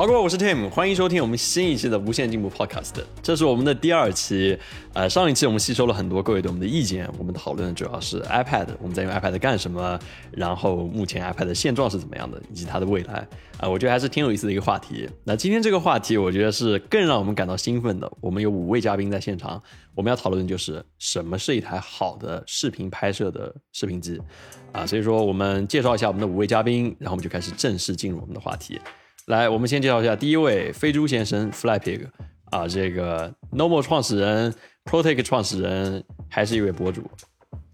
好，各位，我是 Tim，欢迎收听我们新一期的无限进步 Podcast。这是我们的第二期。呃，上一期我们吸收了很多各位对我们的意见，我们讨论的主要是 iPad，我们在用 iPad 干什么，然后目前 iPad 的现状是怎么样的，以及它的未来。啊，我觉得还是挺有意思的一个话题。那今天这个话题，我觉得是更让我们感到兴奋的。我们有五位嘉宾在现场，我们要讨论的就是什么是一台好的视频拍摄的视频机。啊，所以说我们介绍一下我们的五位嘉宾，然后我们就开始正式进入我们的话题。来，我们先介绍一下第一位飞猪先生 Flypig 啊，这个 Normal 创始人，Protec 创始人，还是一位博主，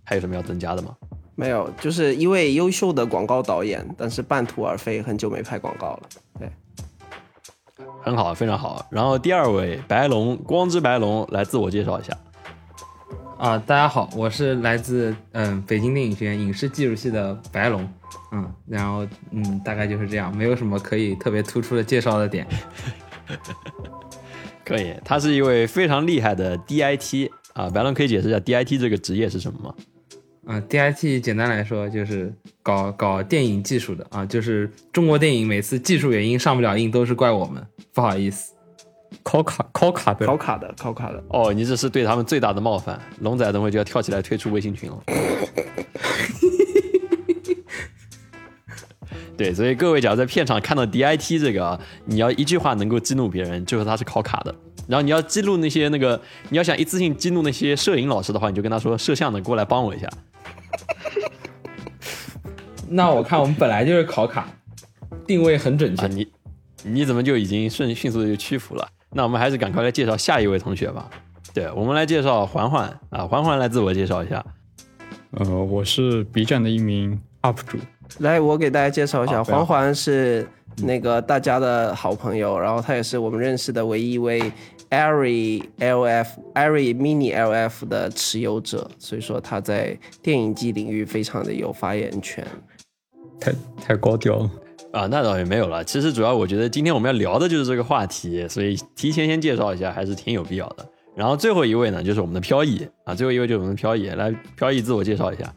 还有什么要增加的吗？没有，就是一位优秀的广告导演，但是半途而废，很久没拍广告了。对，很好，非常好。然后第二位白龙，光之白龙，来自我介绍一下。啊，大家好，我是来自嗯北京电影学院影视技术系的白龙，嗯，然后嗯大概就是这样，没有什么可以特别突出的介绍的点。可以，他是一位非常厉害的 DIT 啊，白龙可以解释一下 DIT 这个职业是什么吗？嗯，DIT 简单来说就是搞搞电影技术的啊，就是中国电影每次技术原因上不了映都是怪我们，不好意思。考卡考卡的考卡的考卡的哦，你这是对他们最大的冒犯。龙仔等会就要跳起来退出微信群了。对，所以各位，只要在片场看到 DIT 这个啊，你要一句话能够激怒别人，就说他是考卡的。然后你要激怒那些那个，你要想一次性激怒那些摄影老师的话，你就跟他说摄像的过来帮我一下。那我看我们本来就是考卡，定位很准确。你你怎么就已经迅迅速的就屈服了？那我们还是赶快来介绍下一位同学吧。对，我们来介绍环环啊，环环来自我介绍一下。呃，我是 B 站的一名 UP 主。来，我给大家介绍一下，环环是那个大家的好朋友，然后他也是我们认识的唯一一位 Airy LF Airy Mini LF 的持有者，所以说他在电影机领域非常的有发言权。太太高调了。啊，那倒也没有了。其实主要我觉得今天我们要聊的就是这个话题，所以提前先介绍一下还是挺有必要的。然后最后一位呢，就是我们的飘逸啊，最后一位就是我们的飘逸，来，飘逸自我介绍一下。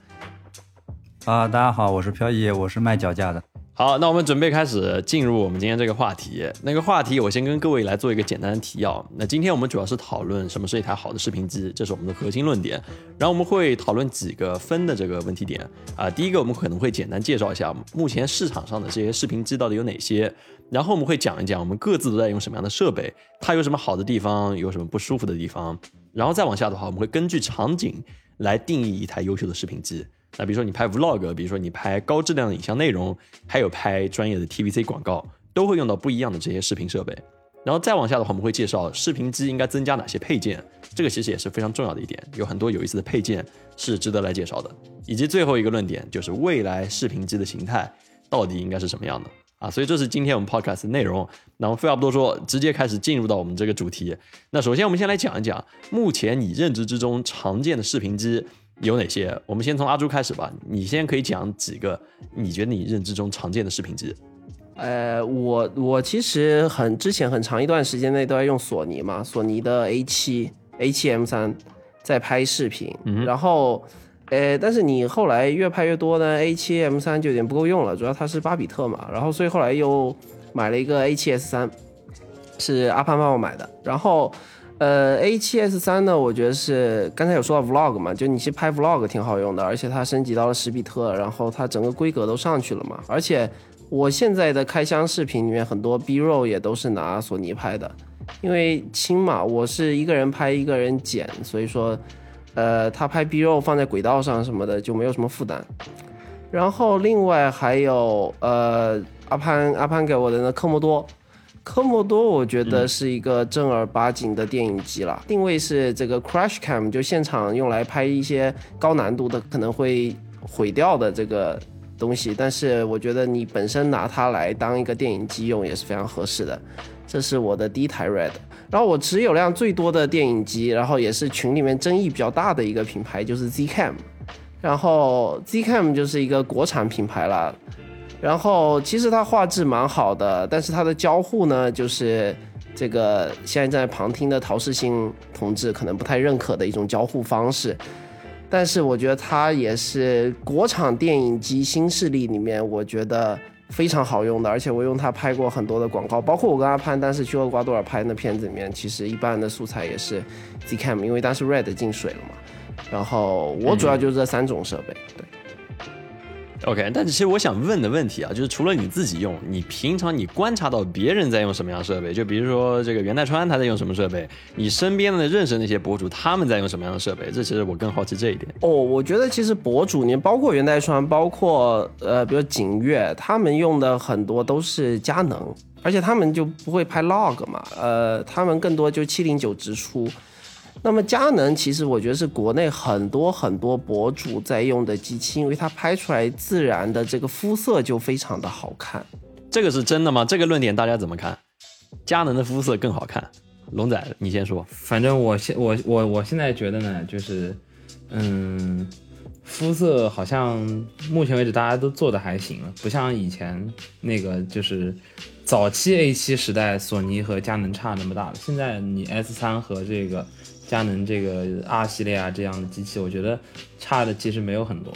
啊，大家好，我是飘逸，我是卖脚架的。好，那我们准备开始进入我们今天这个话题。那个话题，我先跟各位来做一个简单的提要。那今天我们主要是讨论什么是一台好的视频机，这是我们的核心论点。然后我们会讨论几个分的这个问题点啊。第一个，我们可能会简单介绍一下目前市场上的这些视频机到底有哪些。然后我们会讲一讲我们各自都在用什么样的设备，它有什么好的地方，有什么不舒服的地方。然后再往下的话，我们会根据场景来定义一台优秀的视频机。那比如说你拍 vlog，比如说你拍高质量的影像内容，还有拍专业的 TVC 广告，都会用到不一样的这些视频设备。然后再往下的话，我们会介绍视频机应该增加哪些配件，这个其实也是非常重要的一点，有很多有意思的配件是值得来介绍的。以及最后一个论点就是未来视频机的形态到底应该是什么样的啊？所以这是今天我们 podcast 的内容。那我们废话不多说，直接开始进入到我们这个主题。那首先我们先来讲一讲目前你认知之中常见的视频机。有哪些？我们先从阿朱开始吧。你先可以讲几个你觉得你认知中常见的视频机。呃，我我其实很之前很长一段时间内都在用索尼嘛，索尼的 A 七 A 七 M 三在拍视频。然后，呃，但是你后来越拍越多呢，A 七 M 三就有点不够用了，主要它是巴比特嘛。然后，所以后来又买了一个 A 七 S 三，是阿潘帮我买的。然后。呃，A7S 三呢，我觉得是刚才有说到 Vlog 嘛，就你去拍 Vlog 挺好用的，而且它升级到了十比特，然后它整个规格都上去了嘛。而且我现在的开箱视频里面很多 B-roll 也都是拿索尼拍的，因为轻嘛，我是一个人拍一个人剪，所以说，呃，他拍 B-roll 放在轨道上什么的就没有什么负担。然后另外还有呃，阿潘阿潘给我的那科莫多。科莫多我觉得是一个正儿八经的电影机了，定位是这个 Crash Cam，就现场用来拍一些高难度的可能会毁掉的这个东西，但是我觉得你本身拿它来当一个电影机用也是非常合适的。这是我的第一台 Red，然后我持有量最多的电影机，然后也是群里面争议比较大的一个品牌就是 Zcam，然后 Zcam 就是一个国产品牌了。然后其实它画质蛮好的，但是它的交互呢，就是这个现在在旁听的陶世新同志可能不太认可的一种交互方式。但是我觉得它也是国产电影机新势力里面，我觉得非常好用的，而且我用它拍过很多的广告，包括我跟阿潘当时去厄瓜多尔拍那片子里面，其实一般的素材也是 Zcam，因为当时 Red 进水了嘛。然后我主要就是这三种设备，对。OK，但其实我想问的问题啊，就是除了你自己用，你平常你观察到别人在用什么样的设备？就比如说这个袁代川他在用什么设备，你身边的认识那些博主他们在用什么样的设备？这其实我更好奇这一点。哦，我觉得其实博主，你包括袁代川，包括呃，比如景月，他们用的很多都是佳能，而且他们就不会拍 log 嘛，呃，他们更多就七零九直出。那么佳能其实我觉得是国内很多很多博主在用的机器，因为它拍出来自然的这个肤色就非常的好看。这个是真的吗？这个论点大家怎么看？佳能的肤色更好看。龙仔，你先说。反正我现我我我现在觉得呢，就是嗯，肤色好像目前为止大家都做的还行了，不像以前那个就是早期 A 七时代索尼和佳能差那么大了。现在你 S 三和这个佳能这个 R 系列啊这样的机器，我觉得差的其实没有很多，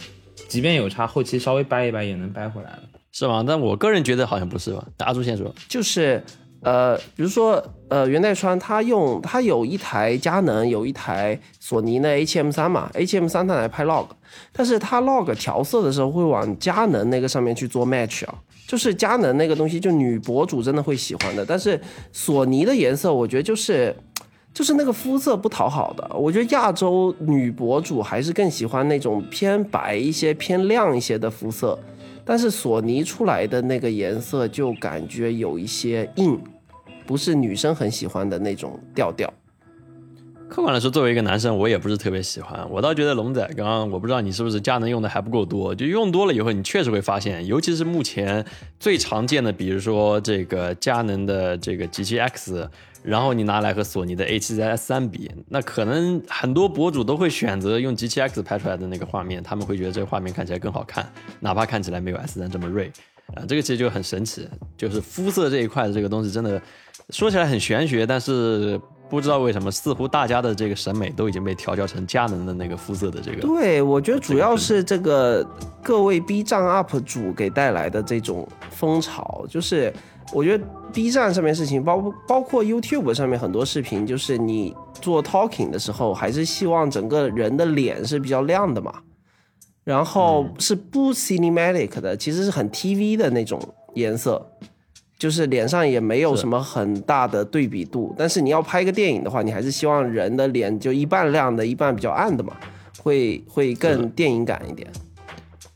即便有差，后期稍微掰一掰也能掰回来了。是吗？但我个人觉得好像不是吧。阿朱先说。就是呃，比如说呃，袁代川他用他有一台佳能，有一台索尼的 H M 三嘛，H M 三他来拍 log，但是他 log 调色的时候会往佳能那个上面去做 match 啊，就是佳能那个东西，就女博主真的会喜欢的，但是索尼的颜色我觉得就是。就是那个肤色不讨好的，我觉得亚洲女博主还是更喜欢那种偏白一些、偏亮一些的肤色，但是索尼出来的那个颜色就感觉有一些硬，不是女生很喜欢的那种调调。客观来说，作为一个男生，我也不是特别喜欢。我倒觉得龙仔刚刚，我不知道你是不是佳能用的还不够多，就用多了以后，你确实会发现，尤其是目前最常见的，比如说这个佳能的这个 G7 X，然后你拿来和索尼的 A7S 3比，那可能很多博主都会选择用 G7 X 拍出来的那个画面，他们会觉得这个画面看起来更好看，哪怕看起来没有 S 3这么锐。啊、这个其实就很神奇，就是肤色这一块的这个东西，真的说起来很玄学，但是不知道为什么，似乎大家的这个审美都已经被调教成佳能的那个肤色的这个。对，我觉得主要是这个各位 B 站 UP 主给带来的这种风潮，就是我觉得 B 站上面事情，包包括 YouTube 上面很多视频，就是你做 talking 的时候，还是希望整个人的脸是比较亮的嘛，然后是不 cinematic 的，其实是很 TV 的那种颜色。就是脸上也没有什么很大的对比度，但是你要拍一个电影的话，你还是希望人的脸就一半亮的，一半比较暗的嘛，会会更电影感一点。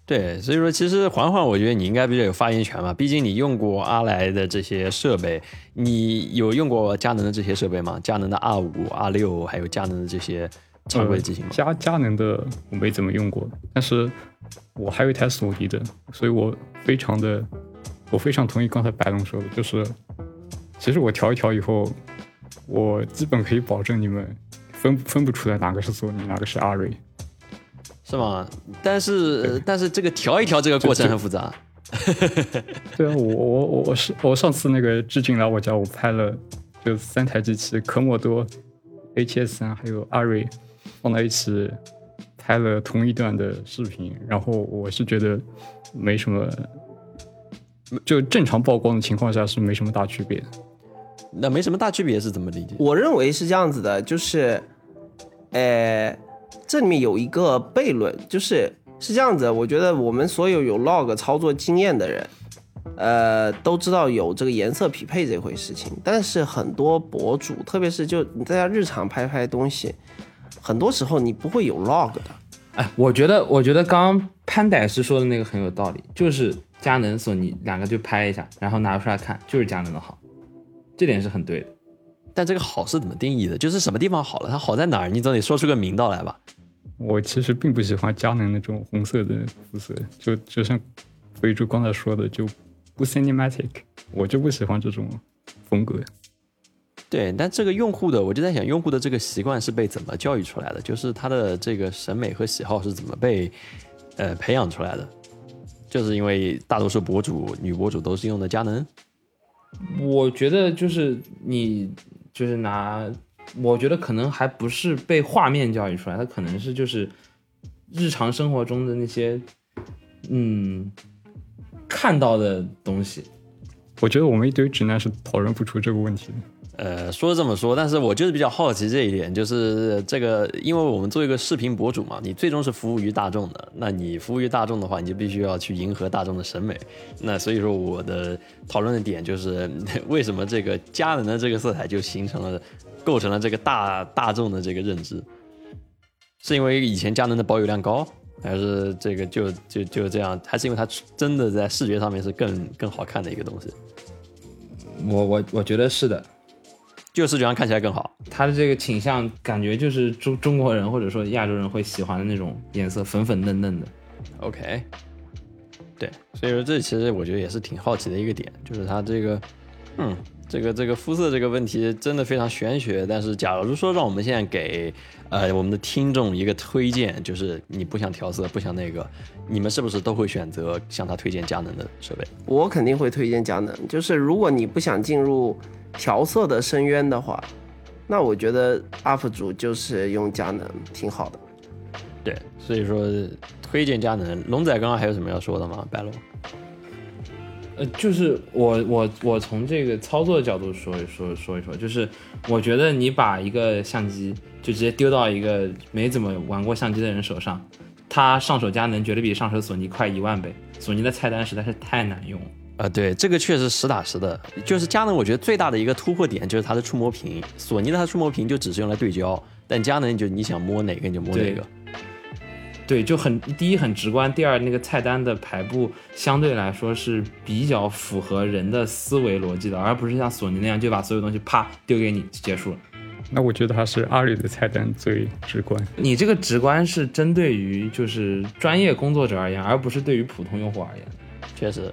对，所以说其实环环，我觉得你应该比较有发言权嘛，毕竟你用过阿莱的这些设备，你有用过佳能的这些设备吗？佳能的 R 五、R 六，还有佳能的这些常规机型吗？佳佳能的我没怎么用过，但是我还有一台索尼的，所以我非常的，我非常同意刚才白龙说的，就是其实我调一调以后，我基本可以保证你们分分不出来哪个是索尼，哪个是阿瑞。是吗？但是但是这个调一调这个过程很复杂。对啊，我我我我是我上次那个志俊来我家，我拍了就三台机器，科莫多、HS 三还有阿瑞放在一起拍了同一段的视频，然后我是觉得没什么，就正常曝光的情况下是没什么大区别。那没什么大区别是怎么理解？我认为是这样子的，就是，呃，这里面有一个悖论，就是是这样子，我觉得我们所有有 log 操作经验的人，呃，都知道有这个颜色匹配这回事情，但是很多博主，特别是就你在家日常拍拍东西，很多时候你不会有 log 的。哎，我觉得，我觉得刚刚潘歹师说的那个很有道理，就是佳能、索尼两个就拍一下，然后拿出来看，就是佳能的好，这点是很对的。但这个好是怎么定义的？就是什么地方好了？它好在哪儿？你总得说出个名道来吧？我其实并不喜欢佳能那种红色的肤色，就就像飞猪刚才说的，就不 cinematic，我就不喜欢这种风格。对，但这个用户的，我就在想，用户的这个习惯是被怎么教育出来的？就是他的这个审美和喜好是怎么被呃培养出来的？就是因为大多数博主、女博主都是用的佳能。我觉得就是你就是拿，我觉得可能还不是被画面教育出来，它可能是就是日常生活中的那些，嗯，看到的东西。我觉得我们一堆直男是讨论不出这个问题的。呃，说这么说，但是我就是比较好奇这一点，就是这个，因为我们做一个视频博主嘛，你最终是服务于大众的，那你服务于大众的话，你就必须要去迎合大众的审美。那所以说，我的讨论的点就是，为什么这个佳能的这个色彩就形成了，构成了这个大大众的这个认知，是因为以前佳能的保有量高，还是这个就就就这样，还是因为它真的在视觉上面是更更好看的一个东西，我我我觉得是的，就视觉上看起来更好。它的这个倾向感觉就是中中国人或者说亚洲人会喜欢的那种颜色，粉粉嫩嫩的。OK，对，所以说这其实我觉得也是挺好奇的一个点，就是它这个，嗯，这个这个肤色这个问题真的非常玄学。但是假如说让我们现在给呃我们的听众一个推荐，就是你不想调色，不想那个，你们是不是都会选择向他推荐佳能的设备？我肯定会推荐佳能。就是如果你不想进入调色的深渊的话，那我觉得 UP 主就是用佳能挺好的。对，所以说推荐佳能。龙仔刚刚还有什么要说的吗？白龙？呃，就是我我我从这个操作的角度说一说说一说，就是我觉得你把一个相机就直接丢到一个没怎么玩过相机的人手上，他上手佳能绝对比上手索尼快一万倍。索尼的菜单实在是太难用了。啊，对，这个确实实打实的，就是佳能，我觉得最大的一个突破点就是它的触摸屏。索尼的它触摸屏就只是用来对焦，但佳能就你想摸哪个你就摸哪个。对，就很第一很直观，第二那个菜单的排布相对来说是比较符合人的思维逻辑的，而不是像索尼那样就把所有东西啪丢给你就结束了。那我觉得还是阿里的菜单最直观。你这个直观是针对于就是专业工作者而言，而不是对于普通用户而言。确实。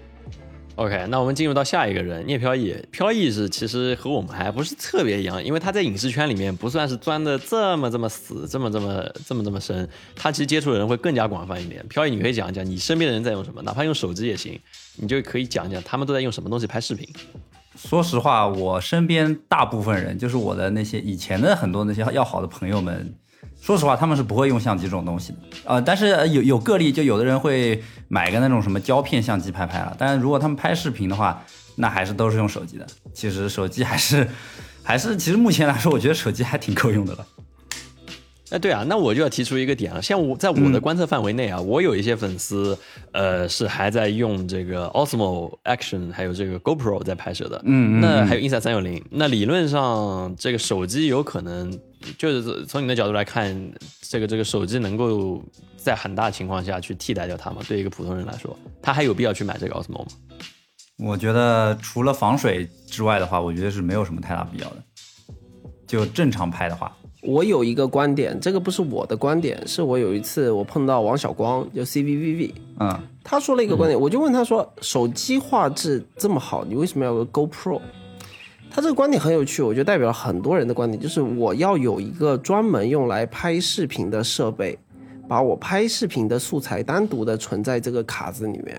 OK，那我们进入到下一个人，聂飘逸。飘逸是其实和我们还不是特别一样，因为他在影视圈里面不算是钻的这么这么死，这么这么这么这么深，他其实接触的人会更加广泛一点。飘逸，你可以讲一讲你身边的人在用什么，哪怕用手机也行，你就可以讲讲他们都在用什么东西拍视频。说实话，我身边大部分人，就是我的那些以前的很多那些要好的朋友们，说实话，他们是不会用相机这种东西的。呃，但是有有个例，就有的人会买个那种什么胶片相机拍拍了。但是如果他们拍视频的话，那还是都是用手机的。其实手机还是还是，其实目前来说，我觉得手机还挺够用的了。哎，对啊，那我就要提出一个点了。像我在我的观测范围内啊，我有一些粉丝，呃，是还在用这个 Osmo Action，还有这个 GoPro 在拍摄的。嗯嗯那还有 i n s i d e 三六零。那理论上，这个手机有可能，就是从你的角度来看，这个这个手机能够在很大情况下去替代掉它吗？对一个普通人来说，他还有必要去买这个 Osmo 吗？我觉得除了防水之外的话，我觉得是没有什么太大必要的。就正常拍的话，我有一个观点，这个不是我的观点，是我有一次我碰到王小光，就 CVVV，嗯，他说了一个观点，我就问他说，手机画质这么好，你为什么要有个 GoPro？他这个观点很有趣，我觉得代表了很多人的观点，就是我要有一个专门用来拍视频的设备，把我拍视频的素材单独的存在这个卡子里面，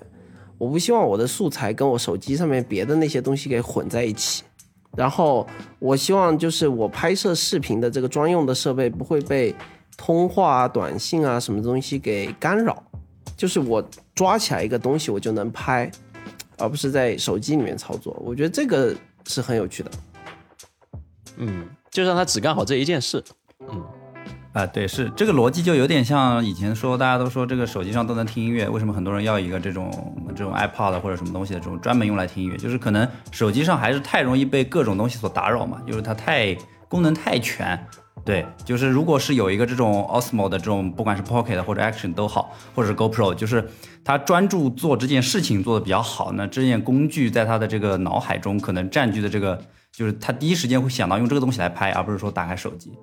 我不希望我的素材跟我手机上面别的那些东西给混在一起。然后我希望就是我拍摄视频的这个专用的设备不会被通话啊、短信啊什么东西给干扰，就是我抓起来一个东西我就能拍，而不是在手机里面操作。我觉得这个是很有趣的。嗯，就让他只干好这一件事。嗯啊、对，是这个逻辑就有点像以前说大家都说这个手机上都能听音乐，为什么很多人要一个这种这种 iPod 或者什么东西的这种专门用来听音乐？就是可能手机上还是太容易被各种东西所打扰嘛，就是它太功能太全。对，就是如果是有一个这种 Osmo 的这种，不管是 Pocket 或者 Action 都好，或者是 GoPro，就是它专注做这件事情做得比较好，那这件工具在它的这个脑海中可能占据的这个，就是他第一时间会想到用这个东西来拍，而不是说打开手机。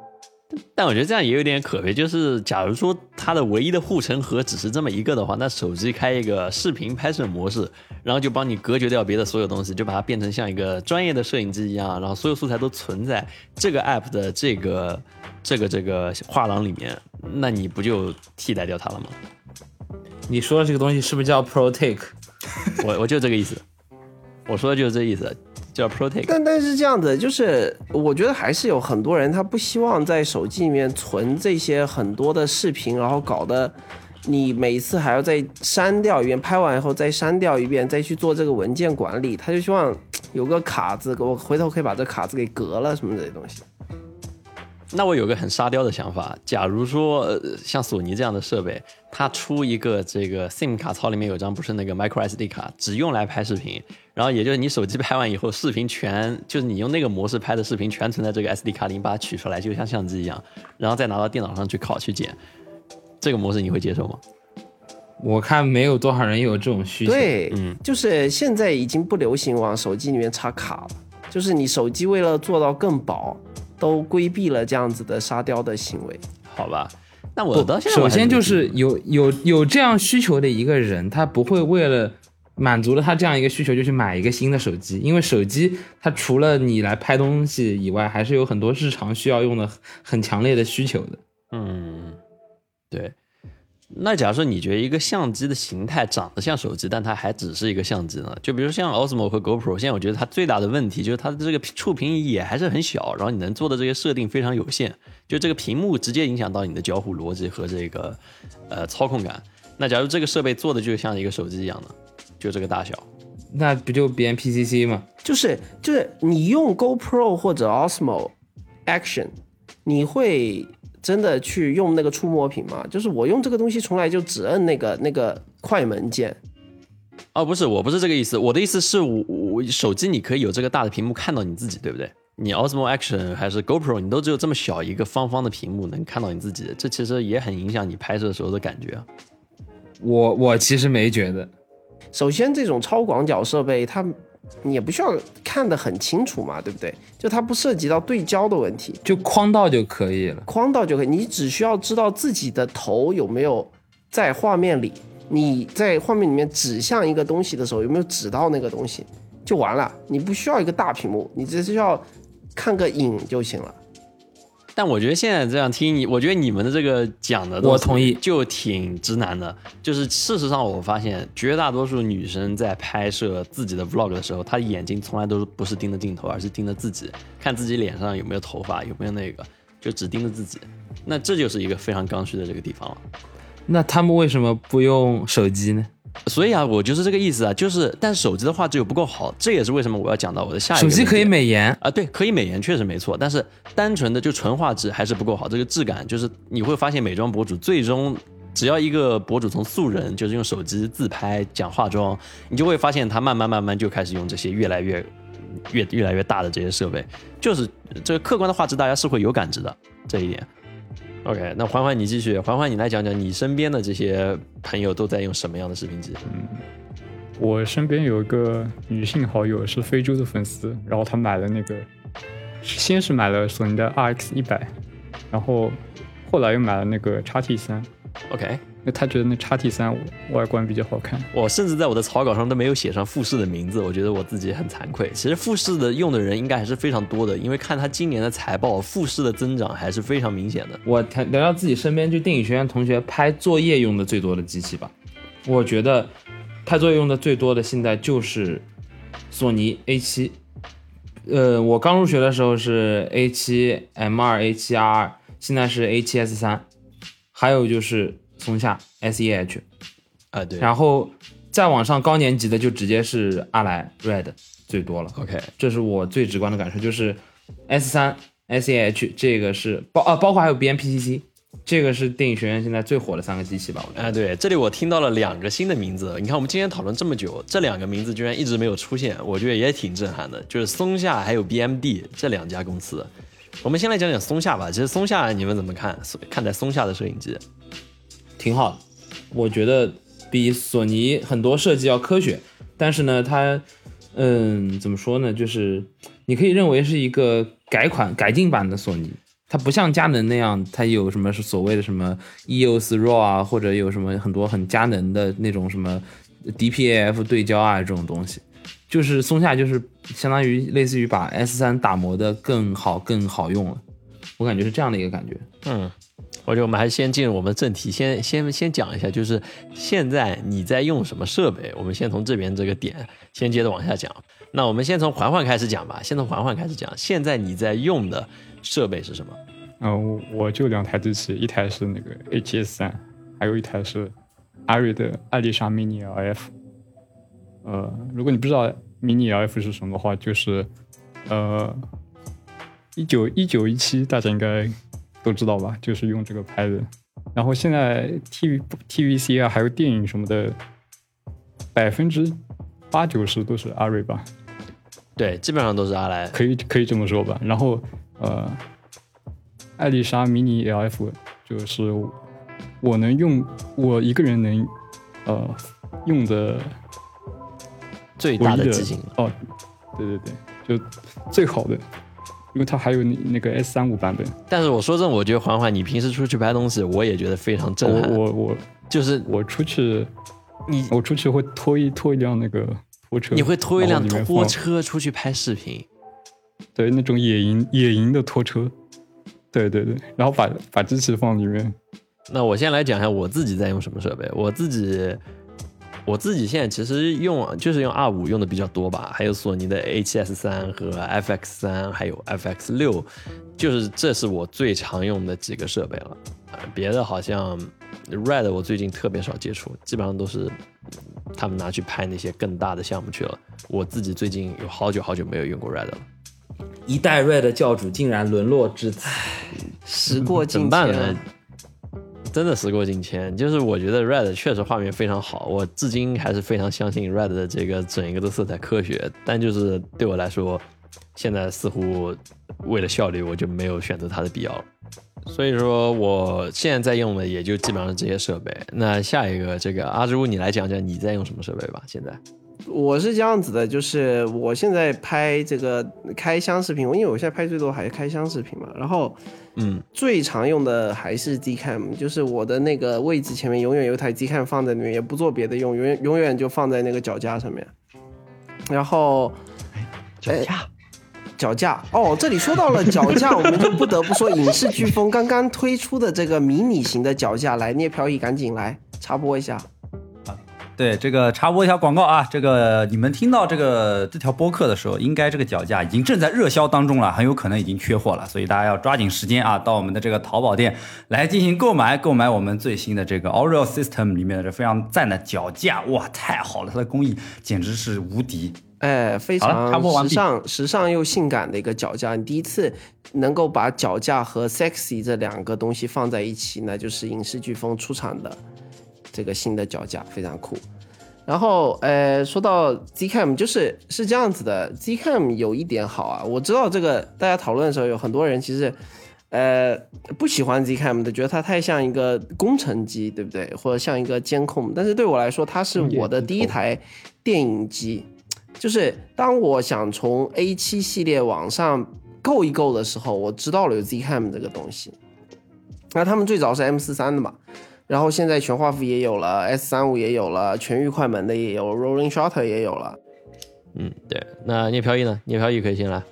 但我觉得这样也有点可悲，就是假如说它的唯一的护城河只是这么一个的话，那手机开一个视频拍摄模式，然后就帮你隔绝掉别的所有东西，就把它变成像一个专业的摄影机一样，然后所有素材都存在这个 app 的这个这个这个画廊里面，那你不就替代掉它了吗？你说的这个东西是不是叫 Pro Take？我我就这个意思，我说的就是这意思，叫 Protect。但但是这样子，就是我觉得还是有很多人他不希望在手机里面存这些很多的视频，然后搞得你每次还要再删掉一遍，拍完以后再删掉一遍，再去做这个文件管理，他就希望有个卡子，我回头可以把这卡子给革了什么这些东西。那我有个很沙雕的想法，假如说、呃、像索尼这样的设备，它出一个这个 SIM 卡槽里面有张不是那个 micro SD 卡，只用来拍视频，然后也就是你手机拍完以后，视频全就是你用那个模式拍的视频全存在这个 SD 卡里，你把它取出来就像相机一样，然后再拿到电脑上去拷去剪，这个模式你会接受吗？我看没有多少人有这种需求。对，嗯就是现在已经不流行往手机里面插卡了，就是你手机为了做到更薄，都规避了这样子的沙雕的行为。好吧，那我到现在首先就是有有有这样需求的一个人，他不会为了满足了他这样一个需求就去买一个新的手机，因为手机它除了你来拍东西以外，还是有很多日常需要用的很强烈的需求的。嗯，对。那假如说你觉得一个相机的形态长得像手机，但它还只是一个相机呢？就比如像 Osmo 和 GoPro，现在我觉得它最大的问题就是它的这个触屏也还是很小，然后你能做的这些设定非常有限，就这个屏幕直接影响到你的交互逻辑和这个呃操控感。那假如这个设备做的就像一个手机一样的，就这个大小，那不就编 PCC 吗？就是就是你用 GoPro 或者 Osmo Action，你会真的去用那个触摸屏吗？就是我用这个东西从来就只摁那个那个快门键，哦，不是，我不是这个意思，我的意思是我我手机你可以有这个大的屏幕看到你自己，对不对？你 Osmo Action 还是 GoPro，你都只有这么小一个方方的屏幕能看到你自己，这其实也很影响你拍摄的时候的感觉啊。我我其实没觉得，首先，这种超广角设备它你也不需要看得很清楚嘛，对不对？就它不涉及到对焦的问题，就框到就可以了。框到就可以，你只需要知道自己的头有没有在画面里，你在画面里面指向一个东西的时候有没有指到那个东西就完了，你不需要一个大屏幕，你只需要看个影就行了。但我觉得现在这样听你，我觉得你们的这个讲的，我同意就挺直男的。就是事实上，我发现绝大多数女生在拍摄自己的 vlog 的时候，她眼睛从来都不是盯着镜头，而是盯着自己，看自己脸上有没有头发，有没有那个，就只盯着自己。那这就是一个非常刚需的这个地方了。那他们为什么不用手机呢？所以啊，我就是这个意思啊，就是但是手机的画质又不够好，这也是为什么我要讲到我的下一个手机可以美颜，啊，对，可以美颜确实没错，但是单纯的就纯画质还是不够好。这个质感就是你会发现，美妆博主最终只要一个博主从素人就是用手机自拍讲化妆，你就会发现他慢慢慢慢就开始用这些越来越越越来越大的这些设备，就是这个客观的画质大家是会有感知的这一点。OK，那环环你继续，环环你来讲讲你身边的这些朋友都在用什么样的视频机？嗯我身边有一个女性好友是非洲的粉丝，然后她买了那个，先是买了索尼的 RX 一百，然后后来又买了那个 XT 三，OK，因为他觉得那叉 T 三外观比较好看。我甚至在我的草稿上都没有写上富士的名字，我觉得我自己很惭愧。其实富士的用的人应该还是非常多的，因为看他今年的财报，富士的增长还是非常明显的。我谈聊聊自己身边就电影学院同学拍作业用的最多的机器吧。我觉得拍作业用的最多的现在就是索尼 A 七呃，我刚入学的时候是 A 七 M 二 A 七 R，现在是 A 七 S 三还有就是松下 S E H，啊，对然后再往上高年级的就直接是阿莱 Red 最多了。，OK，这是我最直观的感受，就是 S 三 S E H 这个是包啊，包括还有 B M P C C，这个是电影学院现在最火的三个机器吧？我觉得。啊，对，这里我听到了两个新的名字。你看，我们今天讨论这么久，这两个名字居然一直没有出现，我觉得也挺震撼的。就是松下还有 BMD 这两家公司。我们先来讲讲松下吧。其实松下你们怎么看？看待松下的摄影机？挺好的，我觉得比索尼很多设计要科学，但是呢，它，嗯，怎么说呢？就是你可以认为是一个改款、改进版的索尼，它不像佳能那样，它有什么是所谓的什么 EOS RAW 啊，或者有什么很多很佳能的那种什么 DPAF 对焦啊这种东西。就是松下就是相当于类似于把 S 三打磨的更好、更好用了，我感觉是这样的一个感觉。嗯，我觉得我们还是先进入我们正题，先先先讲一下，就是现在你在用什么设备？我们先从这边这个点先接着往下讲。那我们先从环环开始讲吧，先从环环开始讲。现在你在用的设备是什么？嗯、我我就两台机器，一台是那个 A7S 三，还有一台是阿瑞的艾丽莎 mini LF。呃，如果你不知道 mini LF 是什么的话，就是呃一九一九一七大家应该都知道吧，就是用这个拍的。然后现在 T TVC 啊，还有电影什么的，百分之八九十都是阿瑞吧，对，基本上都是阿莱。可以可以这么说吧。然后呃，艾丽莎 mini LF 就是我能用，我一个人能呃用的最大的机型，哦，对对对，就最好的，因为它还有那那个 S 三五版本。但是我说真的，我觉得环环，你平时出去拍东西，我也觉得非常震撼。我我就是我出去，你我出去会拖一拖一辆那个拖车，你会拖一辆拖车出去拍视频，对，那种野营野营的拖车，对对对，然后把把机器放里面，那我先来讲一下我自己在用什么设备。我自己，我自己现在其实用就是用 R 五用的比较多吧，还有索尼的 A7S 三和 FX 三，还有 FX 六，就是这是我最常用的几个设备了。呃别的好像 Red 我最近特别少接触，基本上都是嗯他们拿去拍那些更大的项目去了。我自己最近有好久好久没有用过 Red 了，一代 Red 教主竟然沦落至此，时过境迁么办呢啊，？真的时过境迁，就是我觉得 Red 确实画面非常好，我至今还是非常相信 Red 的这个整一个的色彩科学，但就是对我来说，现在似乎为了效率，我就没有选择它的必要了。所以说，我现在在用的也就基本上是这些设备。那下一个，这个阿朱，你来讲讲你在用什么设备吧？现在，我是这样子的，就是我现在拍这个开箱视频，因为我现在拍最多还是开箱视频嘛，然后嗯，最常用的还是 Dcam，就是我的那个位置前面永远有一台 Dcam 放在里面，也不做别的用，永远永远就放在那个脚架上面。然后脚架，脚架哦，这里说到了脚架，我们就不得不说影视飓风刚刚推出的这个迷你型的脚架，来，聂飘逸赶紧来插播一下。对，这个插播一条广告啊，这个你们听到这个这条播客的时候，应该这个脚架已经正在热销当中了，很有可能已经缺货了，所以大家要抓紧时间啊，到我们的这个淘宝店来进行购买，购买我们最新的这个 Oreo System 里面的这非常赞的脚架，哇，太好了，它的工艺简直是无敌。哎，非常时尚、时尚又性感的一个脚架。你第一次能够把脚架和 sexy 这两个东西放在一起，那就是影视飓风出场的这个新的脚架，非常酷。然后，呃，说到 Zcam，就是是这样子的，Zcam 有一点好啊，我知道这个大家讨论的时候，有很多人其实，呃，不喜欢 Zcam 的，觉得它太像一个工程机，对不对？或者像一个监控，但是对我来说，它是我的第一台电影机。就是当我想从 A 7系列往上购一购的时候，我知道了有 Zcam 这个东西。那他们最早是 M 4 3的嘛，然后现在全画幅也有了，S 三五也有了，全域快门的也有，Rolling Shutter 也有了。嗯，对。那聂飘逸呢？聂飘逸可以先来。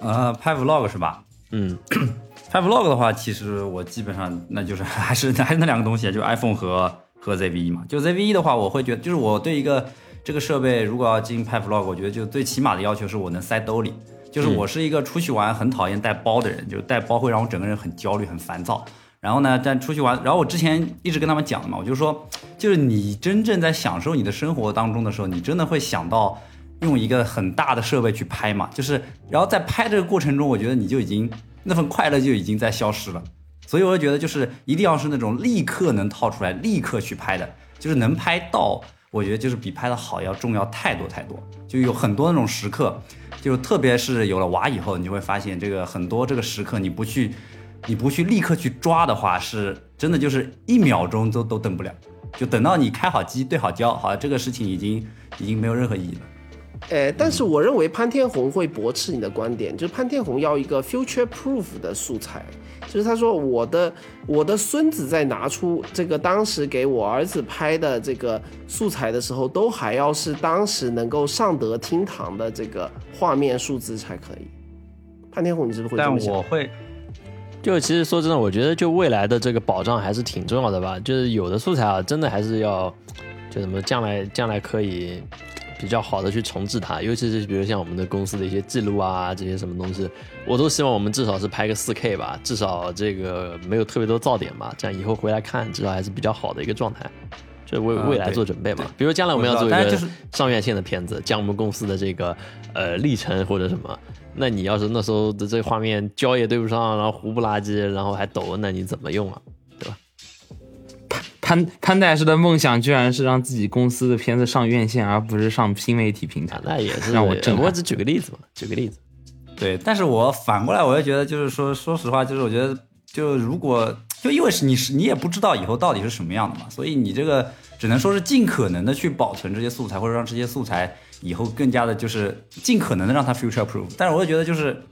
呃，拍 vlog 是吧？嗯，拍 vlog 的话，其实我基本上那就是 还是还是那两个东西，就是 iPhone 和和 ZV-E 嘛。就 ZV-E 的话，我会觉得，就是我对一个这个设备如果要进行拍 vlog，我觉得就最起码的要求是我能塞兜里。就是我是一个出去玩很讨厌带包的人，就是带包会让我整个人很焦虑、很烦躁。然后呢，但出去玩，然后我之前一直跟他们讲嘛，我就说，就是你真正在享受你的生活当中的时候，你真的会想到用一个很大的设备去拍嘛，就是，然后在拍这个过程中，我觉得你就已经那份快乐就已经在消失了。所以我就觉得，就是一定要是那种立刻能套出来、立刻去拍的，就是能拍到，我觉得就是比拍的好要重要太多太多。就有很多那种时刻，就特别是有了娃以后，你就会发现这个很多这个时刻，你不去，你不去立刻去抓的话，是真的就是一秒钟都都等不了，就等到你开好机、对好焦，好像这个事情已经已经没有任何意义了。呃，但是我认为潘天红会驳斥你的观点，就是潘天红要一个 future proof 的素材，就是他说我的我的孙子在拿出这个当时给我儿子拍的这个素材的时候，都还要是当时能够上得厅堂的这个画面数字才可以。潘天红，你是不是会这但么想？我会，就其实说真的，我觉得就未来的这个保障还是挺重要的吧。就是有的素材啊，真的还是要，就怎么将来将来可以比较好的去重置它，尤其是比如像我们的公司的一些记录啊，这些什么东西，我都希望我们至少是拍个四 K 吧，至少这个没有特别多噪点吧，这样以后回来看至少还是比较好的一个状态，就为啊未来做准备嘛。比如将来我们要做一个我知道但是就是上院线的片子，讲我们公司的这个呃历程或者什么，那你要是那时候的这画面焦也对不上，然后糊不拉几，然后还抖，那你怎么用啊？对吧潘潘代师的梦想居然是让自己公司的片子上院线，而不是上新媒体平台啊，。那也是让我震撼我只举个例子嘛，举个例子。对，但是我反过来，我又觉得，就是说，说实话，就是我觉得，就如果就因为是你是你也不知道以后到底是什么样的嘛，所以你这个只能说是尽可能的去保存这些素材，或者让这些素材以后更加的，就是尽可能的让它 future proof。但是我又觉得，就是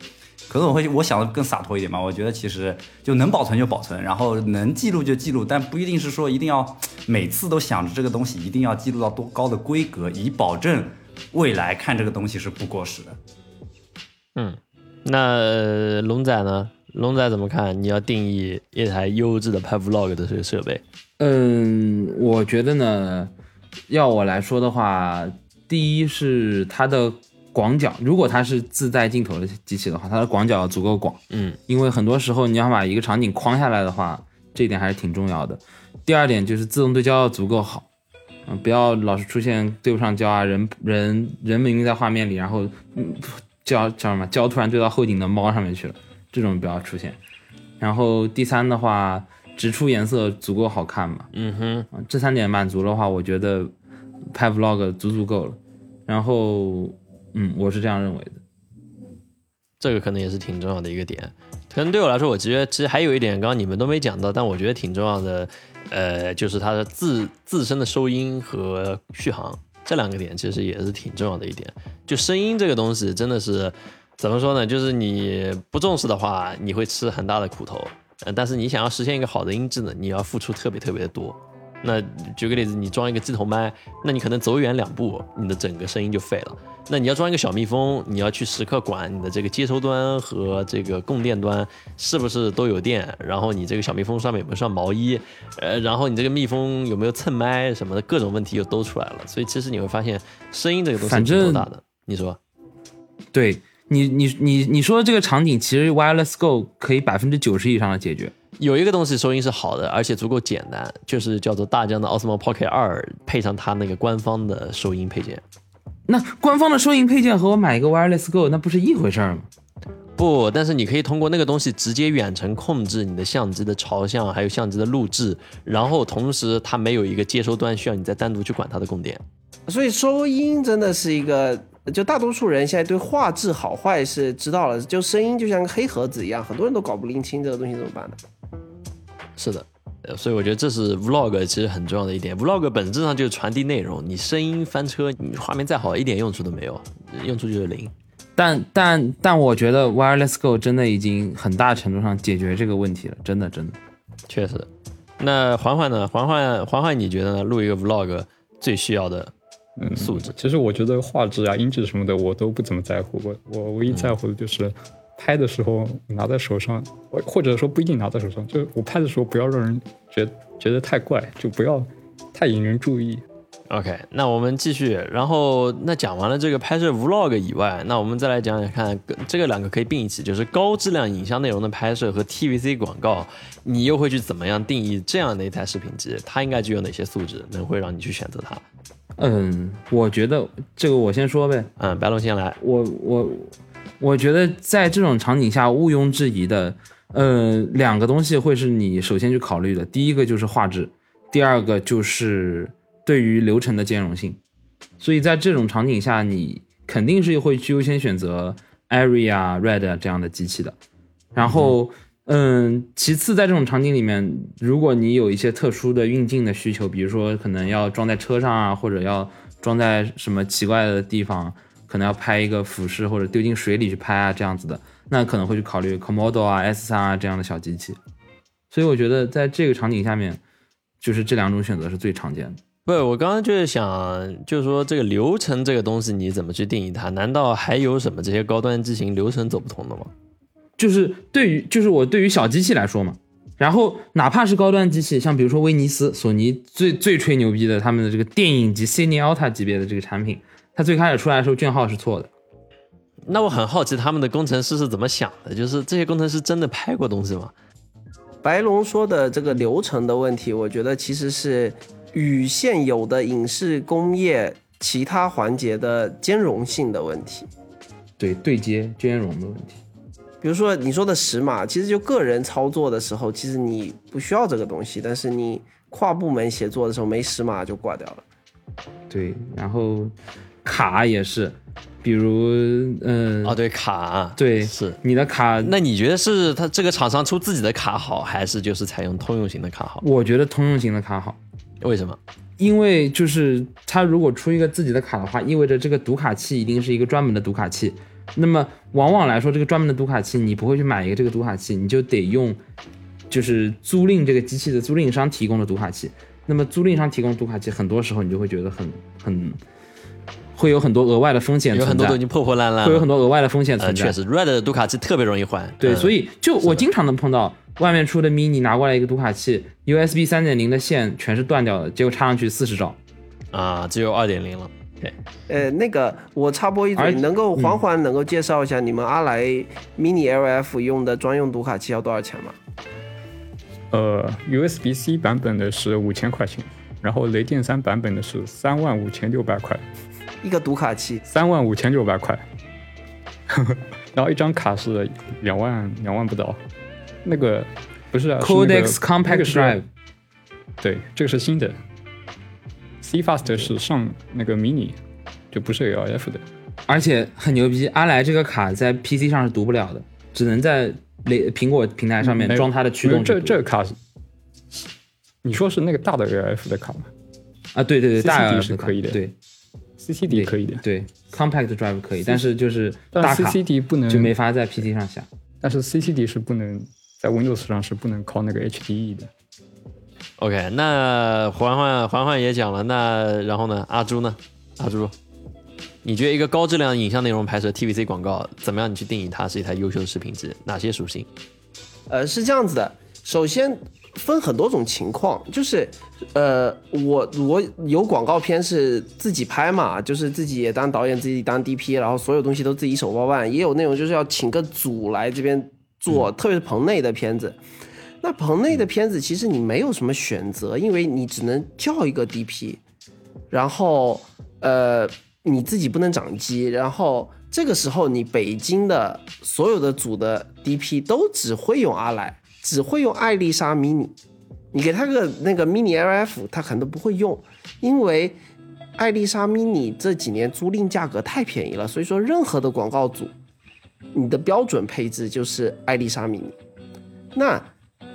可能我会我想的更洒脱一点嘛，我觉得其实就能保存就保存，然后能记录就记录，但不一定是说一定要每次都想着这个东西一定要记录到多高的规格，以保证未来看这个东西是不过时的。嗯，那龙仔呢？龙仔怎么看？你要定义一台优质的拍 vlog 的这个设备？嗯，我觉得呢，要我来说的话，第一是它的广角，如果它是自带镜头的机器的话，它的广角要足够广，嗯，因为很多时候你要把一个场景框下来的话，这一点还是挺重要的。第二点就是自动对焦要足够好，嗯，不要老是出现对不上焦啊，人人人明明在画面里，然后嗯焦叫什么焦突然对到后景的猫上面去了，这种不要出现。然后第三的话，直出颜色足够好看嘛，嗯哼，这三点满足的话，我觉得拍 vlog 足足够了。然后，嗯，我是这样认为的。这个可能也是挺重要的一个点。可能对我来说，我觉得其实还有一点，刚刚你们都没讲到，但我觉得挺重要的，呃，就是它的自自身的收音和续航这两个点，其实也是挺重要的一点。就声音这个东西，真的是怎么说呢？就是你不重视的话，你会吃很大的苦头。嗯，但是你想要实现一个好的音质呢，你要付出特别特别的多。那举个例子，你装一个机头麦，那你可能走远两步，你的整个声音就废了。那你要装一个小蜜蜂，你要去时刻管你的这个接收端和这个供电端是不是都有电，然后你这个小蜜蜂上面有没有上毛衣，呃，然后你这个蜜蜂有没有蹭麦什么的，各种问题又都出来了。所以其实你会发现，声音这个东西反正挺头大的。你说？对你，你，你，你说的这个场景，其实 Wireless Go 可以百分之九十以上的解决。有一个东西收音是好的，而且足够简单，就是叫做大疆的 Osmo Pocket 二，配上它那个官方的收音配件。那官方的收音配件和我买一个 Wireless Go 那不是一回事儿吗？不，但是你可以通过那个东西直接远程控制你的相机的朝向，还有相机的录制，然后同时它没有一个接收端需要你再单独去管它的供电。所以收音真的是一个，就大多数人现在对画质好坏是知道了，就声音就像个黑盒子一样，很多人都搞不拎清这个东西怎么办呢？是的，呃所以我觉得这是 vlog 其实很重要的一点。vlog 本质上就是传递内容，你声音翻车，你画面再好一点用处都没有，用处就是零。但但但我觉得 Wireless Go 真的已经很大程度上解决这个问题了，真的真的。确实。那环环呢？环环环环，你觉得呢？录一个 vlog 最需要的嗯素质？其实我觉得画质啊、音质什么的我都不怎么在乎，我我唯一在乎的就是拍的时候拿在手上，或或者说不一定拿在手上，就是我拍的时候不要让人觉觉得太怪，就不要太引人注意。OK，那我们继续。然后，那讲完了这个拍摄 Vlog 以外，那我们再来讲讲看，这个两个可以并一起，就是高质量影像内容的拍摄和 TVC 广告，你又会去怎么样定义这样的一台视频机？它应该具有哪些素质，能会让你去选择它？嗯，我觉得这个我先说呗。嗯，白龙先来。我我我觉得在这种场景下毋庸置疑的，呃，两个东西会是你首先去考虑的。第一个就是画质，第二个就是对于流程的兼容性。所以在这种场景下，你肯定是会去优先选择 Area、Red 啊这样的机器的。然后，嗯，其次在这种场景里面，如果你有一些特殊的运镜的需求，比如说可能要装在车上啊，或者要装在什么奇怪的地方，可能要拍一个俯视或者丢进水里去拍啊这样子的，那可能会去考虑 Komodo 啊、S 3啊这样的小机器。所以我觉得在这个场景下面，就是这两种选择是最常见的。不，我刚刚就是想，就是说这个流程这个东西你怎么去定义它？难道还有什么这些高端机型流程走不通的吗？就是对于就是我对于小机器来说嘛，然后哪怕是高端机器，像比如说威尼斯、索尼最最吹牛逼的他们的这个电影级 Cine Alta 级别的这个产品，它最开始出来的时候卷号是错的。那我很好奇他们的工程师是怎么想的，就是这些工程师真的拍过东西吗？白龙说的这个流程的问题，我觉得其实是与现有的影视工业其他环节的兼容性的问题。对，对接兼容的问题。比如说你说的十码，其实就个人操作的时候，其实你不需要这个东西，但是你跨部门协作的时候没十码就挂掉了。对，然后卡也是，比如嗯，哦，对，卡，对，是你的卡，那你觉得是他这个厂商出自己的卡好，还是就是采用通用型的卡好？我觉得通用型的卡好，为什么？因为就是他如果出一个自己的卡的话，意味着这个读卡器一定是一个专门的读卡器。那么往往来说，这个专门的读卡器你不会去买一个这个读卡器，你就得用就是租赁这个机器的租赁商提供的读卡器。那么租赁商提供的读卡器，很多时候你就会觉得很很会有很多额外的风险存在，有很多都已经破破烂烂，会有很多额外的风险存呃，在。确实，Red 的读卡器特别容易坏。对，嗯所以就我经常能碰到外面出的 mini 拿过来一个读卡器，USB 三点零的线全是断掉的，结果插上去四十兆。啊，只有二点零了。对，呃，那个我插播一嘴，能够缓缓能够介绍一下你们阿莱 mini LF 用的专用读卡器要多少钱吗？呃，USB-C 版本的是五千块钱，然后雷电三版本的是三万五千六百块，一个读卡器，三万五千六百块，然后一张卡是两万两万不到，那个不是啊是那个 Codex Compact Drive 对，这个是新的，CFast 是上那个 mini，就不是 LF 的。而且很牛逼，阿莱这个卡在 PC 上是读不了的，只能在雷苹果平台上面装它的驱动这这个卡是，你说是那个大的 LF 的卡吗啊，对对对大 L 是可以的对？CCD 可以的，对，Compact Drive 可以，但是就是大卡 CCD 不能就没法在 PC 上下。但是 CCD 是不能在 Windows 上是不能靠那个 HDE 的。OK，那环环环环也讲了，那然后呢？阿朱呢？阿朱，你觉得一个高质量影像内容拍摄 TVC 广告怎么样？你去定义它是一台优秀的视频机？哪些属性？呃，是这样子的，首先分很多种情况，就是呃，我我有广告片是自己拍嘛，就是自己也当导演，自己当 DP，然后所有东西都自己手包办，也有那种就是要请个组来这边做，特别是棚内的片子。那棚内的片子其实你没有什么选择，因为你只能叫一个 DP，然后呃你自己不能掌机，然后这个时候你北京的所有的组的 DP 都只会用阿莱，只会用艾丽莎 mini，你。给他个那个 mini LF，他可能都不会用，因为艾丽莎 mini 这几年租赁价格太便宜了，所以说任何的广告组，你的标准配置就是艾丽莎 mini，那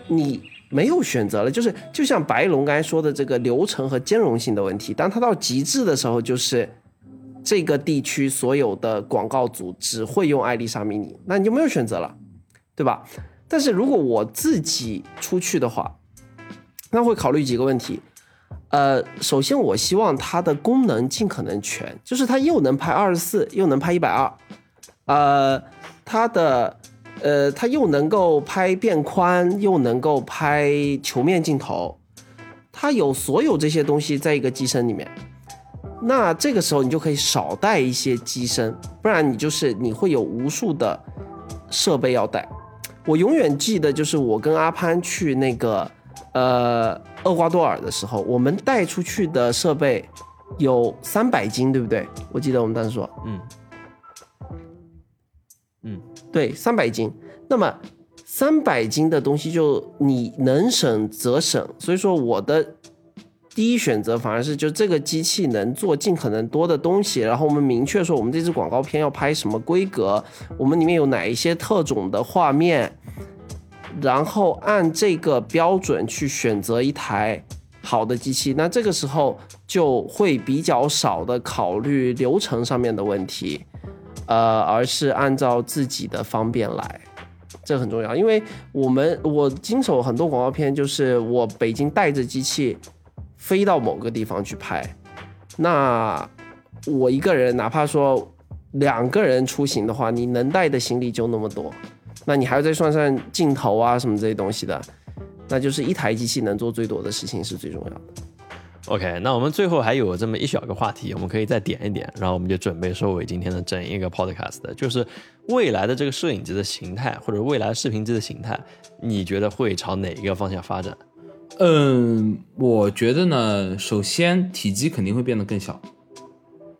你没有选择了，就是就像白龙刚才说的这个流程和兼容性的问题，当它到极致的时候，就是这个地区所有的广告组只会用艾丽莎 mini，那你就没有选择了，对吧？但是如果我自己出去的话，那会考虑几个问题。呃，首先我希望它的功能尽可能全，就是它又能拍二十四，又能拍一百二，呃，它的呃，它又能够拍变宽，又能够拍球面镜头，它有所有这些东西在一个机身里面。那这个时候你就可以少带一些机身，不然你就是你会有无数的设备要带。我永远记得，就是我跟阿潘去那个呃厄瓜多尔的时候，我们带出去的设备有三百斤，对不对？我记得我们当时说，嗯，对，三百斤。那么三百斤的东西就你能省则省，所以说我的第一选择反而是就这个机器能做尽可能多的东西，然后我们明确说我们这支广告片要拍什么规格，我们里面有哪一些特种的画面，然后按这个标准去选择一台好的机器，那这个时候就会比较少的考虑流程上面的问题，呃，而是按照自己的方便来。这很重要，因为我们我经手很多广告片，就是我北京带着机器飞到某个地方去拍，那我一个人哪怕说两个人出行的话，你能带的行李就那么多，那你还要再算上镜头啊什么这些东西的，那就是一台机器能做最多的事情是最重要的。OK，那我们最后还有这么一小个话题，我们可以再点一点，然后我们就准备收尾今天的整一个 Podcast，就是未来的这个摄影机的形态，或者未来视频机的形态，你觉得会朝哪一个方向发展？嗯，我觉得呢，首先体积肯定会变得更小。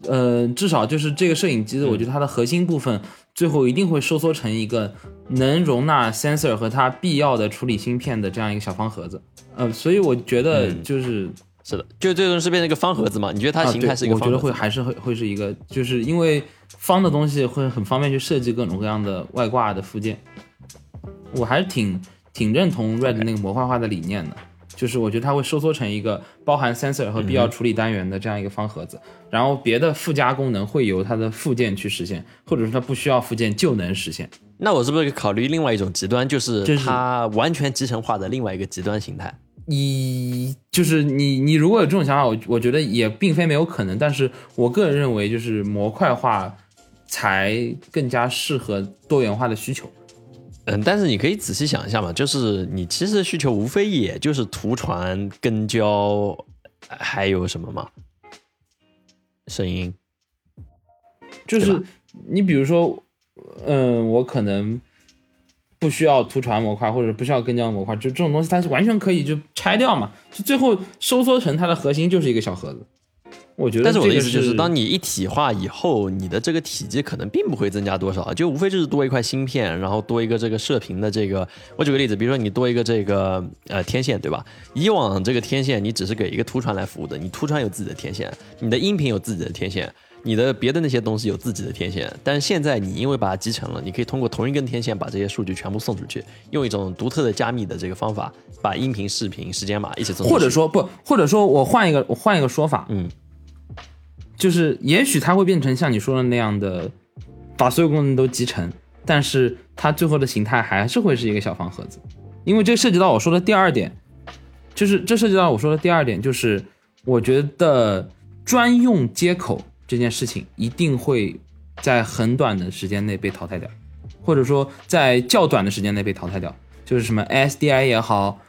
呃，至少就是这个摄影机的，我觉得它的核心部分最后一定会收缩成一个能容纳 sensor 和它必要的处理芯片的这样一个小方盒子。呃，所以我觉得就是、是的，就最终是变成一个方盒子嘛？你觉得它形态是一个我觉得？会还是会会是一个，就是因为方的东西会很方便去设计各种各样的外挂的附件。我还是挺挺认同 Red 那个模块化的理念的，就是我觉得它会收缩成一个包含 sensor 和必要处理单元的这样一个方盒子，然后别的附加功能会由它的附件去实现，或者说它不需要附件就能实现。那我是不是考虑另外一种极端，就是就是它完全集成化的另外一个极端形态？你就是你，你如果有这种想法，我我觉得也并非没有可能，但是我个人认为，就是模块化才更加适合多元化的需求。嗯，但是你可以仔细想一下嘛，就是你其实需求无非也就是图传、跟焦，还有什么嘛？声音，就是你比如说，嗯，我可能不需要图传模块，或者不需要跟焦模块，就这种东西，它是完全可以就拆掉嘛，就最后收缩成它的核心就是一个小盒子。我觉得但是我的意思就是，当你一体化以后，你的这个体积可能并不会增加多少，就无非就是多一块芯片，然后多一个这个射频的这个。我举个例子，比如说你多一个这个呃天线，对吧？以往这个天线你只是给一个图传来服务的，你图传有自己的天线，你的音频有自己的天线。你的别的那些东西有自己的天线，但是现在你因为把它集成了，你可以通过同一根天线把这些数据全部送出去，用一种独特的加密的这个方法，把音频、视频、时间码一起送出去。或者说不，或者说我换一个我换一个说法，嗯，就是也许它会变成像你说的那样的，把所有功能都集成，但是它最后的形态还是会是一个小方盒子，因为这涉及到我说的第二点，就是这涉及到我说的第二点，就是我觉得专用接口这件事情一定会在很短的时间内被淘汰掉，或者说在较短的时间内被淘汰掉，就是什么 SDI 也好，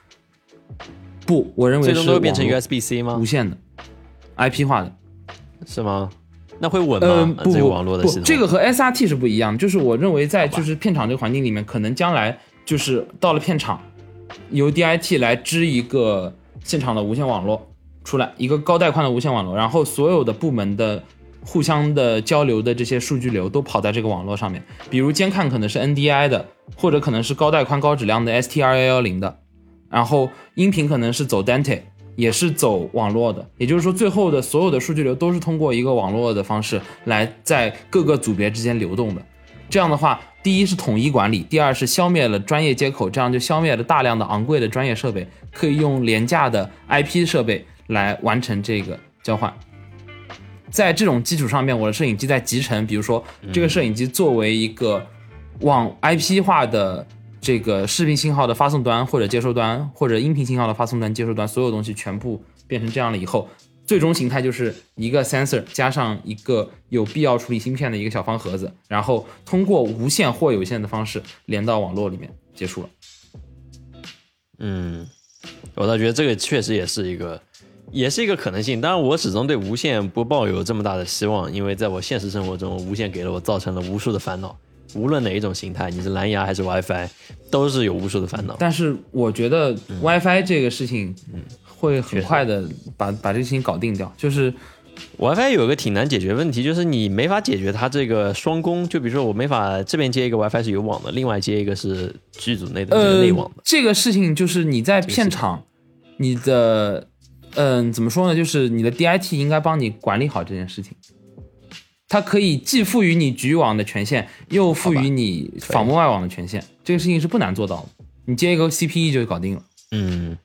不，我认为最终都会变成 USB-C 吗无？线的 IP 化的。是吗？那会稳呃，吗？不不这个网络的系统，不，这个和 SRT 是不一样。就是我认为在就是片场这个环境里面，可能将来就是到了片场，由 DIT 来支一个现场的无线网络出来，一个高带宽的无线网络，然后所有的部门的互相的交流的这些数据流都跑在这个网络上面。比如监看可能是 NDI 的，或者可能是高带宽高质量的 STR 幺幺零的，然后音频可能是走 Dante，也是走网络的，也就是说，最后的所有的数据流都是通过一个网络的方式来在各个组别之间流动的。这样的话，第一是统一管理，第二是消灭了专业接口，这样就消灭了大量的昂贵的专业设备，可以用廉价的 IP 设备来完成这个交换。在这种基础上面，我的摄影机在集成，比如说这个摄影机作为一个往 IP 化的这个视频信号的发送端或者接收端，或者音频信号的发送端、接收端，所有东西全部变成这样了以后，最终形态就是一个 sensor 加上一个有必要处理芯片的一个小方盒子，然后通过无线或有线的方式连到网络里面，结束了。嗯，我倒觉得这个确实也是一个，也是一个可能性。当然，我始终对无线不抱有这么大的希望，因为在我现实生活中，无线给了我造成了无数的烦恼。无论哪一种形态，你是蓝牙还是 WiFi，都是有无数的烦恼。但是我觉得 WiFi 这个事情会很快的把把这个事情搞定掉，就是 WiFi 有一个挺难解决问题，就是你没法解决它这个双工。就比如说，我没法这边接一个 WiFi 是有网的，另外接一个是剧组内的内网的。这个事情就是你在片场，你的嗯、怎么说呢？就是你的 DIT 应该帮你管理好这件事情。它可以既赋予你局域网的权限，又赋予你访问外网的权限。这个事情是不难做到的，你接一个 CPE 就搞定了。嗯，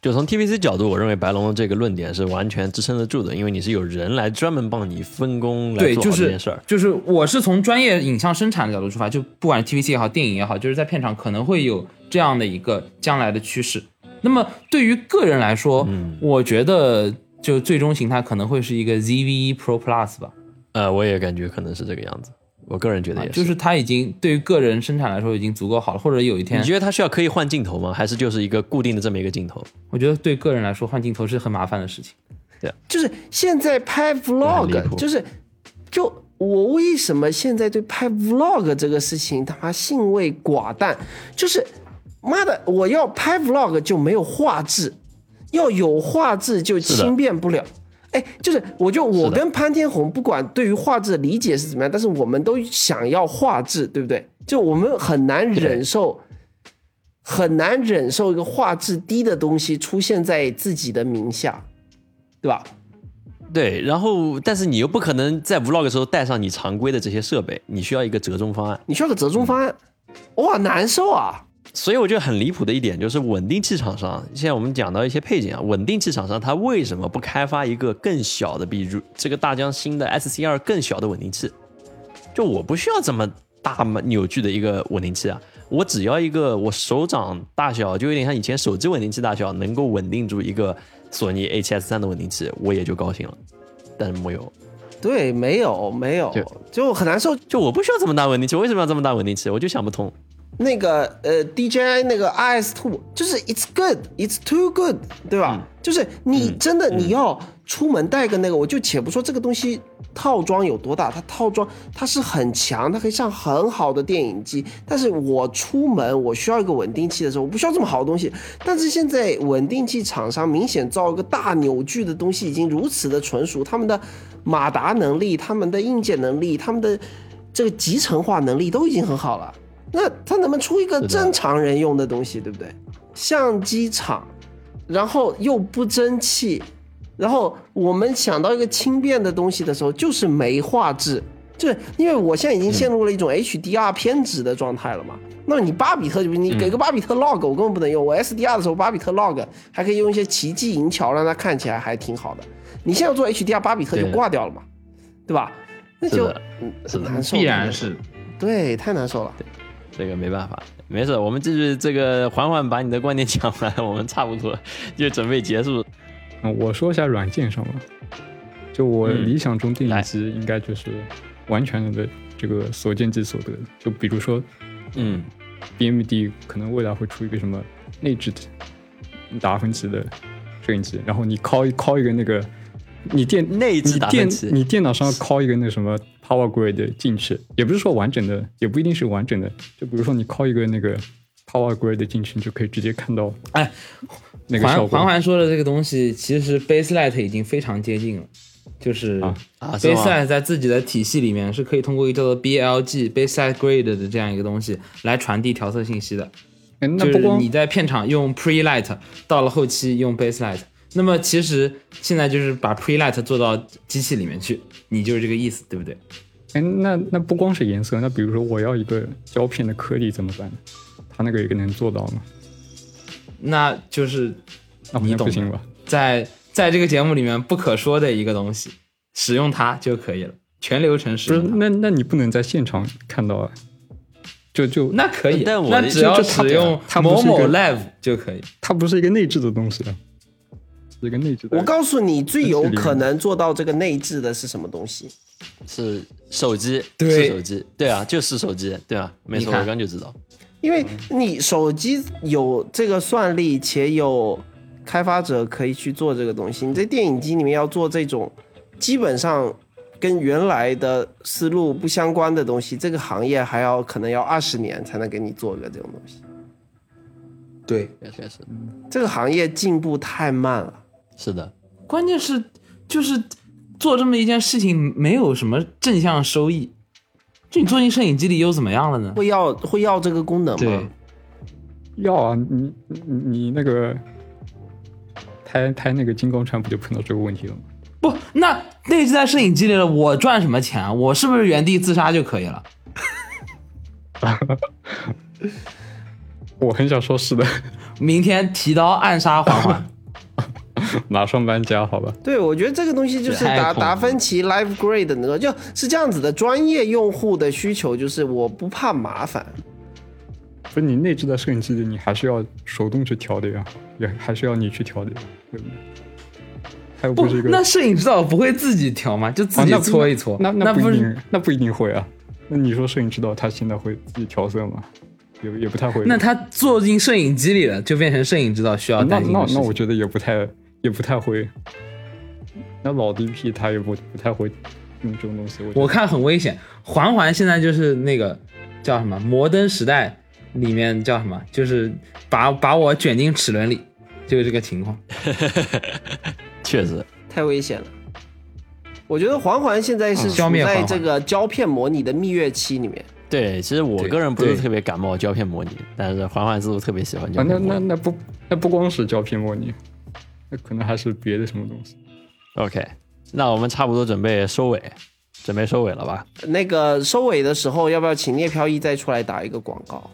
就从 TVC 角度，我认为白龙的这个论点是完全支撑得住的，因为你是有人来专门帮你分工来对，做就是好这件事儿。就是我是从专业影像生产的角度出发，就不管是 TVC 也好，电影也好，就是在片场可能会有这样的一个将来的趋势。那么对于个人来说，嗯我觉得就最终形态可能会是一个 ZV-E Pro Plus 吧。呃，我也感觉可能是这个样子。我个人觉得也是。就是它已经对于个人生产来说已经足够好了，或者有一天你，觉得它需要可以换镜头吗？还是就是一个固定的这么一个镜头？我觉得对个人来说换镜头是很麻烦的事情。对就是现在拍 vlog，就是就我为什么现在对拍 vlog 这个事情他妈兴味寡淡？就是妈的，我要拍 vlog 就没有画质，要有画质就轻便不了。哎，就是我就我跟潘天红，不管对于画质的理解是怎么样，但是我们都想要画质，对不对？就我们很难忍受。很难忍受一个画质低的东西出现在自己的名下，对吧？对，然后但是你又不可能在 vlog 的时候带上你常规的这些设备，你需要一个折中方案。你需要个折中方案，哇，难受啊！所以我觉得很离谱的一点就是稳定器厂商，现在我们讲到一些配件啊，稳定器厂商它为什么不开发一个更小的，比如这个大疆新的 SC 二更小的稳定器？就我不需要这么大扭矩的一个稳定器啊，我只要一个我手掌大小，就有点像以前手机稳定器大小，能够稳定住一个索尼 A7S 三的稳定器，我也就高兴了。但是没有，对，没有没有，就就很难受。就我不需要这么大稳定器，为什么要这么大稳定器？我就想不通。那个呃，DJI 那个 RS Two，就是 It's good, It's too good，对吧？就是你真的你要出门带个那个，我就且不说这个东西套装有多大，它套装它是很强，它可以上很好的电影机。但是我出门我需要一个稳定器的时候，我不需要这么好的东西。但是现在稳定器厂商明显造一个大扭矩的东西已经如此的纯熟，他们的马达能力、他们的硬件能力、他们的这个集成化能力都已经很好了。那他能不能出一个正常人用的东西，对不对？相机厂，然后又不争气，然后我们想到一个轻便的东西的时候，就是没画质，就是因为我现在已经陷入了一种 HDR 偏执的状态了嘛。那么你巴比特就你给个巴比特 log，我根本不能用。我 SDR 的时候，巴比特 log 还可以用一些奇迹银桥，让它看起来还挺好的。你现在做 HDR，巴比特就挂掉了嘛，对吧？那就难受，必然是对，太难受了。这个没办法，没事，我们继续这个缓缓把你的观点讲完，我们差不多就准备结束。嗯，我说一下软件上吧。就我嗯理想中电来影机应该就是完全的这个所见即所得。就比如说嗯，，BMD 可能未来会出一个什么内置的达芬奇的摄影机，然后你拷一拷一个那个，你电内置你电达芬奇你电脑上拷一个那什么 Power Grid 进去，也不是说完整的，也不一定是完整的。就比如说你靠一个那个 Power Grid 进去，你就可以直接看到哎，那个。环环环说的这个东西，其实 Baselight 已经非常接近了，就是啊啊是吗 Baselight 在自己的体系里面是可以通过一个叫做 BLG Baselight Grid 的这样一个东西来传递调色信息的。哎那就是不光你在片场用 Pre Light，到了后期用 Base Light。那么其实现在就是把 Pre Light 做到机器里面去，你就是这个意思，对不对？哎，那那不光是颜色，那比如说我要一个胶片的颗粒怎么办？它那个也能做到吗？那就是你懂行吧？在在这个节目里面不可说的一个东西，使用它就可以了，全流程使不是，用。那那你不能在现场看到啊？就就那可以，但我那只要使用某某 Live 就可以。它不是一个内置的东西啊，是一个内置的。我告诉你，最有可能做到这个内置的是什么东西？是手机，对是手机，对啊，就是手机，对啊，没错，我刚就知道。因为你手机有这个算力，且有开发者可以去做这个东西。你在电影机里面要做这种基本上跟原来的思路不相关的东西，这个行业还要可能要二十年才能给你做一个这种东西。对，确确实这个行业进步太慢了。是的，关键是就是做这么一件事情没有什么正向收益，就你做进摄影机里又怎么样了呢？会要会要这个功能对吗？，要啊，你你你那个拍拍那个金刚川不就碰到这个问题了吗？不，那内置在摄影机里了，我赚什么钱啊？我是不是原地自杀就可以了？我很想说是的，明天提刀暗杀环环。马上搬家，好吧？对，我觉得这个东西就是达达芬奇 Live Grade 的那个，就是这样子的。专业用户的需求就是我不怕麻烦，不是你内置在摄影机里，你还是要手动去调的呀，也还是要你去调的呀，对不对？它又不不是一个，那摄影指导不会自己调吗？就自己搓一搓。那那不一定，那不一定会啊。那你说摄影指导他现在会自己调色吗？也也不太会。那他坐进摄影机里了，就变成摄影指导需要那。那那我觉得也不太也不太会。那老 DP 他也不不太会用这种东西。我我看很危险。环环现在就是那个叫什么《摩登时代》里面叫什么，就是把把我卷进齿轮里，就是这个情况。确实，太危险了。我觉得环环现在是处在这个胶片模拟的蜜月期里面。对，其实我个人不是特别感冒胶片模拟，但是环环似乎特别喜欢胶片模拟。那那不那不光是胶片模拟，那 可能还是别的什么东西。OK，那我们差不多准备收尾，准备收尾了吧？那个收尾的时候，要不要请聂飘逸再出来打一个广告？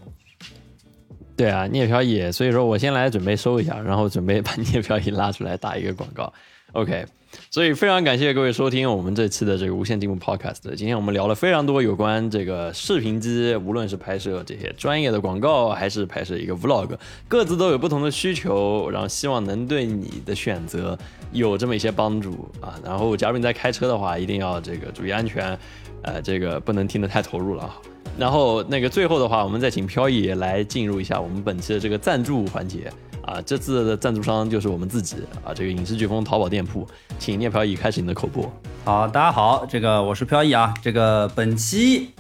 对啊，聂飘逸，所以说我先来准备收一下，然后准备把聂飘逸拉出来打一个广告。OK，所以非常感谢各位收听我们这期的这个无线进步 Podcast。今天我们聊了非常多有关这个视频机，无论是拍摄这些专业的广告，还是拍摄一个 Vlog，各自都有不同的需求，然后希望能对你的选择有这么一些帮助啊。然后，假如你在开车的话，一定要这个注意安全，呃，这个不能听得太投入了啊。然后那个最后的话，我们再请飘逸来进入一下我们本期的这个赞助环节啊。这次的赞助商就是我们自己啊，这个影视飓风淘宝店铺，请聂飘逸开始你的口播。好，大家好，这个我是飘逸啊。这个本期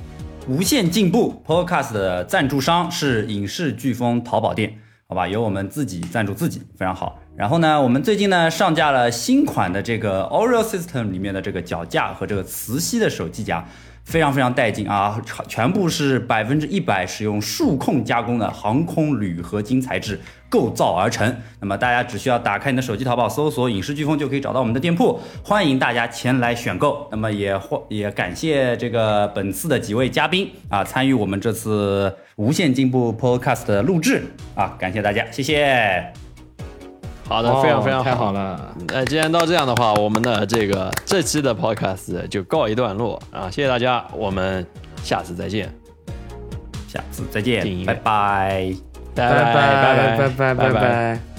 无限进步 Podcast 的赞助商是影视飓风淘宝店，好吧，由我们自己赞助自己，非常好。然后呢，我们最近呢上架了新款的这个 Oreo System 里面的这个脚架和这个磁吸的手机夹。非常非常带劲啊！全部是百分之一百使用数控加工的航空铝合金材质构造而成。那么大家只需要打开你的手机淘宝，搜索“影视飓风”就可以找到我们的店铺，欢迎大家前来选购。那么也欢也感谢这个本次的几位嘉宾啊，参与我们这次无限进步 Podcast 的录制啊，感谢大家，谢谢。好的，非常非常太好了。那既然到这样的话，我们的这个这期的 podcast 就告一段落啊！谢谢大家，我们下次再见，下次再见，拜拜，拜拜拜拜拜拜拜拜。